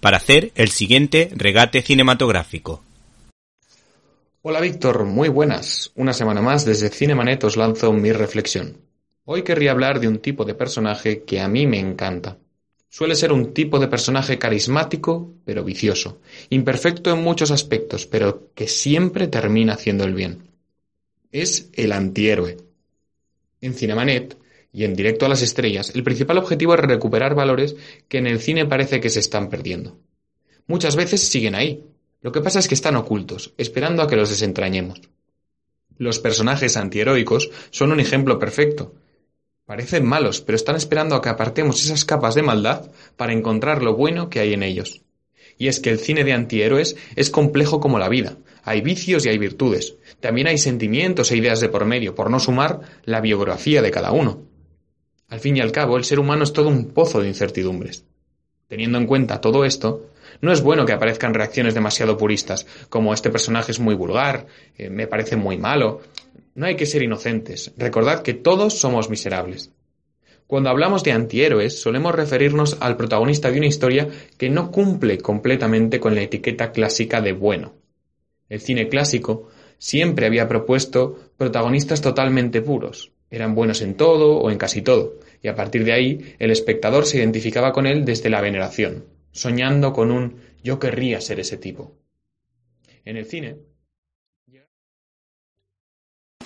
para hacer el siguiente regate cinematográfico. Hola Víctor, muy buenas. Una semana más desde Cinemanet os lanzo mi reflexión. Hoy querría hablar de un tipo de personaje que a mí me encanta. Suele ser un tipo de personaje carismático, pero vicioso, imperfecto en muchos aspectos, pero que siempre termina haciendo el bien. Es el antihéroe. En Cinemanet y en Directo a las Estrellas, el principal objetivo es recuperar valores que en el cine parece que se están perdiendo. Muchas veces siguen ahí. Lo que pasa es que están ocultos, esperando a que los desentrañemos. Los personajes antiheroicos son un ejemplo perfecto. Parecen malos, pero están esperando a que apartemos esas capas de maldad para encontrar lo bueno que hay en ellos. Y es que el cine de antihéroes es complejo como la vida. Hay vicios y hay virtudes. También hay sentimientos e ideas de por medio, por no sumar la biografía de cada uno. Al fin y al cabo, el ser humano es todo un pozo de incertidumbres. Teniendo en cuenta todo esto, no es bueno que aparezcan reacciones demasiado puristas, como este personaje es muy vulgar, eh, me parece muy malo, no hay que ser inocentes. Recordad que todos somos miserables. Cuando hablamos de antihéroes, solemos referirnos al protagonista de una historia que no cumple completamente con la etiqueta clásica de bueno. El cine clásico siempre había propuesto protagonistas totalmente puros. Eran buenos en todo o en casi todo, y a partir de ahí el espectador se identificaba con él desde la veneración, soñando con un yo querría ser ese tipo. En el cine,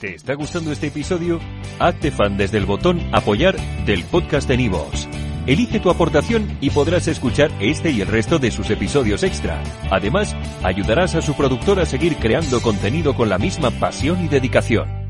¿Te está gustando este episodio? Hazte fan desde el botón Apoyar del podcast de Nivos. Elige tu aportación y podrás escuchar este y el resto de sus episodios extra. Además, ayudarás a su productor a seguir creando contenido con la misma pasión y dedicación.